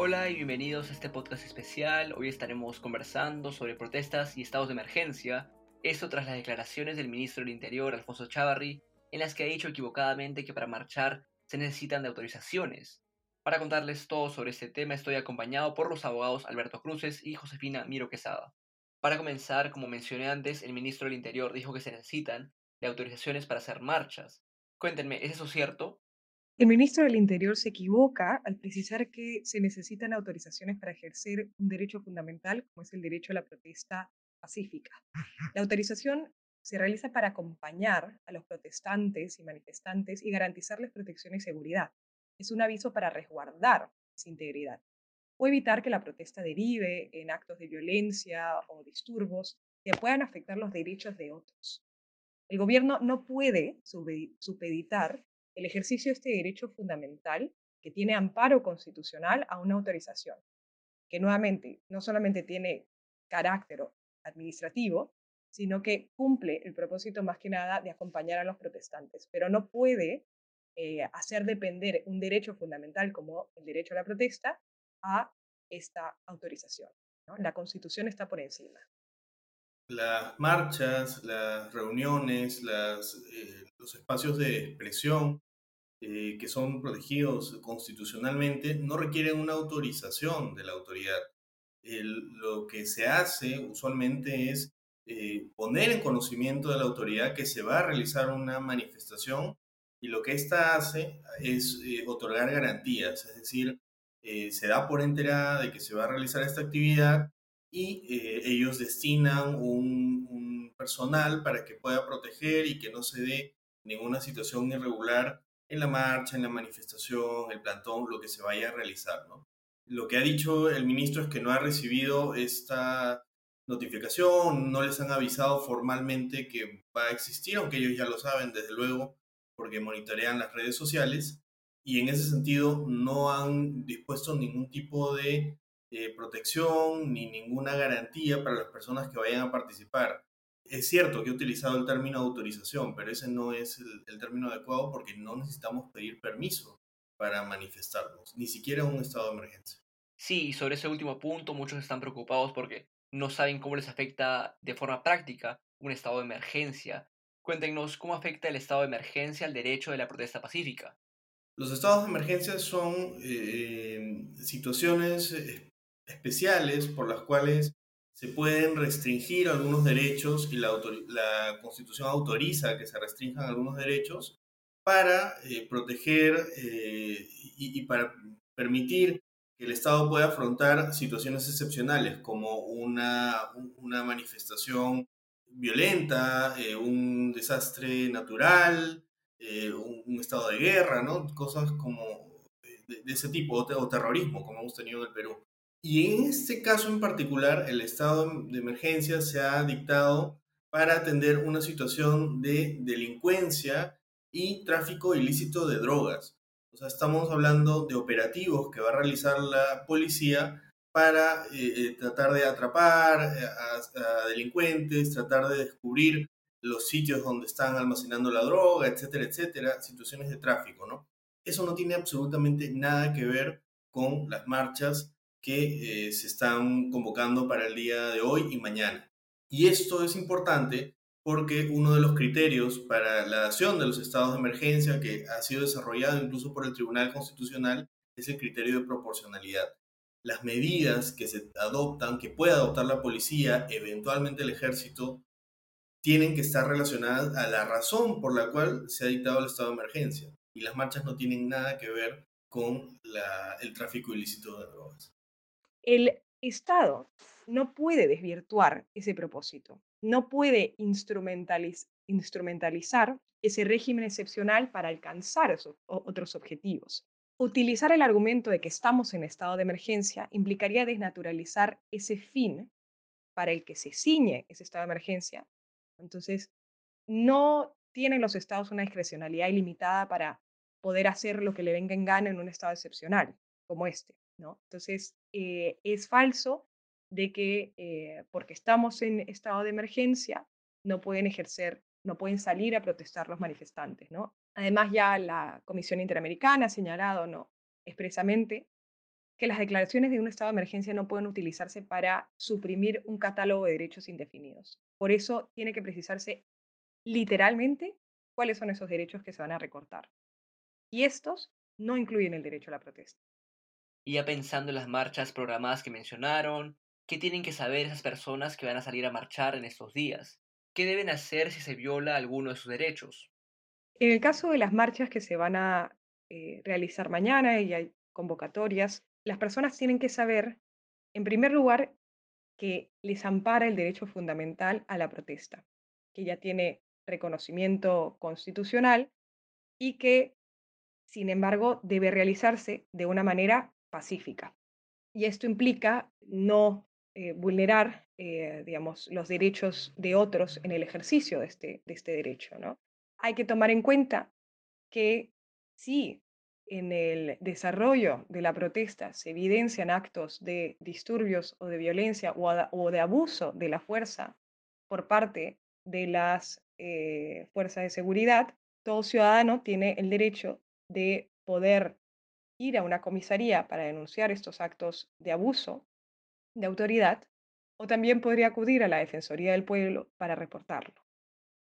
Hola y bienvenidos a este podcast especial. Hoy estaremos conversando sobre protestas y estados de emergencia. Esto tras las declaraciones del ministro del Interior, Alfonso Chávarri, en las que ha dicho equivocadamente que para marchar se necesitan de autorizaciones. Para contarles todo sobre este tema estoy acompañado por los abogados Alberto Cruces y Josefina Miro Quesada. Para comenzar, como mencioné antes, el ministro del Interior dijo que se necesitan de autorizaciones para hacer marchas. Cuéntenme, ¿es eso cierto? El ministro del Interior se equivoca al precisar que se necesitan autorizaciones para ejercer un derecho fundamental como es el derecho a la protesta pacífica. La autorización se realiza para acompañar a los protestantes y manifestantes y garantizarles protección y seguridad. Es un aviso para resguardar esa integridad o evitar que la protesta derive en actos de violencia o disturbos que puedan afectar los derechos de otros. El gobierno no puede supeditar el ejercicio de este derecho fundamental que tiene amparo constitucional a una autorización, que nuevamente no solamente tiene carácter administrativo, sino que cumple el propósito más que nada de acompañar a los protestantes, pero no puede eh, hacer depender un derecho fundamental como el derecho a la protesta a esta autorización. La constitución está por encima. Las marchas, las reuniones, eh, los espacios de expresión eh, que son protegidos constitucionalmente no requieren una autorización de la autoridad. lo que se hace usualmente es eh, poner en conocimiento de la autoridad que se va a realizar una manifestación y lo que ésta hace es otorgar garantías, es decir, eh, se da por enterada de que se va a realizar esta actividad y eh, ellos destinan un, personal para que pueda proteger y que no se dé ninguna situación irregular en la marcha, en la manifestación, el plantón, lo que se vaya a realizar. Lo que ha dicho el ministro es que no ha recibido esta notificación, no les han avisado formalmente que va a existir, aunque ellos ya lo saben desde luego, porque monitorean las redes sociales, y en ese sentido no han dispuesto ningún tipo de eh, protección ni ninguna garantía para las personas que vayan a participar. Es cierto que he utilizado el término autorización, pero ese no es el, el término adecuado porque no necesitamos pedir permiso para manifestarnos, ni siquiera un estado de emergencia. Sí, y sobre ese último punto muchos están preocupados porque no saben cómo les afecta de forma práctica un estado de emergencia. Cuéntenos cómo afecta el estado de emergencia al derecho de la protesta pacífica. Los estados de emergencia son eh, situaciones eh, especiales por las cuales se pueden restringir algunos derechos y la, Constitución autoriza que se restrinjan algunos derechos para eh, proteger y, para permitir que el Estado pueda afrontar situaciones excepcionales como una, una manifestación violenta, un desastre natural, eh, un, estado de guerra, ¿no? Cosas como de, ese tipo, o, terrorismo, como hemos tenido en el Perú. Y en este caso en particular, el estado de emergencia se ha dictado para atender una situación de delincuencia y tráfico ilícito de drogas. O sea, estamos hablando de operativos que va a realizar la policía para eh, eh, tratar de atrapar a, delincuentes, tratar de descubrir los sitios donde están almacenando la droga, etcétera, etcétera, situaciones de tráfico, ¿no? Eso no tiene absolutamente nada que ver con las marchas que eh, se están convocando para el día de hoy y mañana. Y esto es importante porque uno de los criterios para la acción de los estados de emergencia que ha sido desarrollado incluso por el Tribunal Constitucional es el criterio de proporcionalidad. Las medidas que se adoptan, que puede adoptar la policía, eventualmente el ejército, tienen que estar relacionadas a la razón por la cual se ha dictado el estado de emergencia. Y las marchas no tienen nada que ver con el tráfico ilícito de drogas. El Estado no puede desvirtuar ese propósito, no puede instrumentalizar ese régimen excepcional para alcanzar otros objetivos. Utilizar el argumento de que estamos en estado de emergencia implicaría desnaturalizar ese fin para el que se ciñe ese estado de emergencia entonces, no tienen los estados una discrecionalidad ilimitada para poder hacer lo que le venga en gana en un estado excepcional como este, Entonces, eh, es falso de que eh, porque estamos en estado de emergencia no pueden ejercer, no pueden salir a protestar los manifestantes, ¿no? Además, ya la Comisión Interamericana ha señalado ¿no? expresamente que las declaraciones de un estado de emergencia no pueden utilizarse para suprimir un catálogo de derechos indefinidos. Por eso tiene que precisarse literalmente cuáles son esos derechos que se van a recortar. Y estos no incluyen el derecho a la protesta. Y ya pensando en las marchas programadas que mencionaron, ¿qué tienen que saber esas personas que van a salir a marchar en estos días? ¿Qué deben hacer si se viola alguno de sus derechos? En el caso de las marchas que se van a eh, realizar mañana y hay convocatorias, las personas tienen que saber, en primer lugar, que les ampara el derecho fundamental a la protesta, que ya tiene reconocimiento constitucional y que, sin embargo, debe realizarse de una manera pacífica. Y esto implica no eh, vulnerar, eh, digamos, los derechos de otros en el ejercicio de este, de este derecho. ¿no? Hay que tomar en cuenta que si en el desarrollo de la protesta se evidencian actos de disturbios o de violencia o, de abuso de la fuerza por parte de las eh, fuerzas de seguridad, todo ciudadano tiene el derecho de poder ir a una comisaría para denunciar estos actos de abuso de autoridad o también podría acudir a la Defensoría del Pueblo para reportarlo.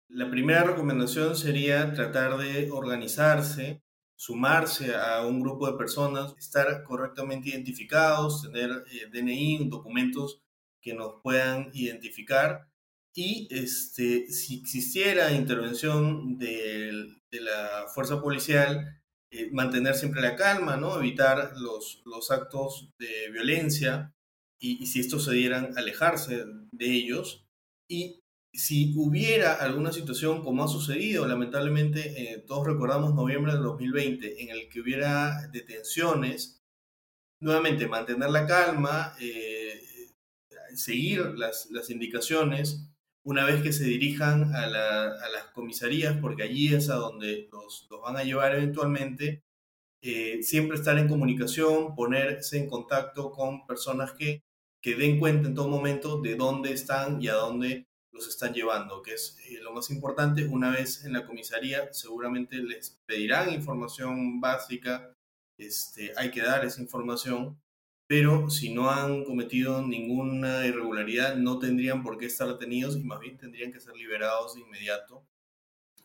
La primera recomendación sería tratar de organizarse sumarse a un grupo de personas, estar correctamente identificados, tener eh, DNI, documentos que nos puedan identificar y este, si existiera intervención de, la fuerza policial, eh, mantener siempre la calma, ¿no? evitar los, los actos de violencia y, si estos se dieran, alejarse de ellos y si hubiera alguna situación como ha sucedido, lamentablemente, eh, todos recordamos noviembre del 2020, en el que hubiera detenciones, nuevamente mantener la calma, eh, seguir las, las, indicaciones una vez que se dirijan a, las comisarías, porque allí es a donde los, van a llevar eventualmente, eh, siempre estar en comunicación, ponerse en contacto con personas que, que den cuenta en todo momento de dónde están y a dónde los están llevando, que es eh, lo más importante. Una vez en la comisaría, seguramente les pedirán información básica, este, hay que dar esa información, pero si no han cometido ninguna irregularidad, no tendrían por qué estar detenidos y más bien tendrían que ser liberados de inmediato,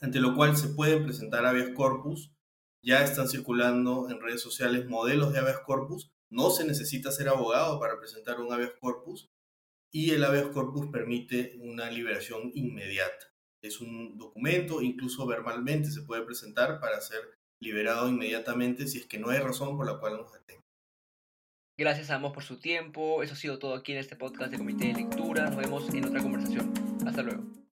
ante lo cual se pueden presentar habeas corpus. Ya están circulando en redes sociales modelos de habeas corpus. No se necesita ser abogado para presentar un habeas corpus y el habeas corpus permite una liberación inmediata. Es un documento, incluso verbalmente se puede presentar para ser liberado inmediatamente si es que no hay razón por la cual nos detenga. Gracias a ambos por su tiempo. Eso ha sido todo aquí en este podcast de Comité de Lectura. Nos vemos en otra conversación. Hasta luego.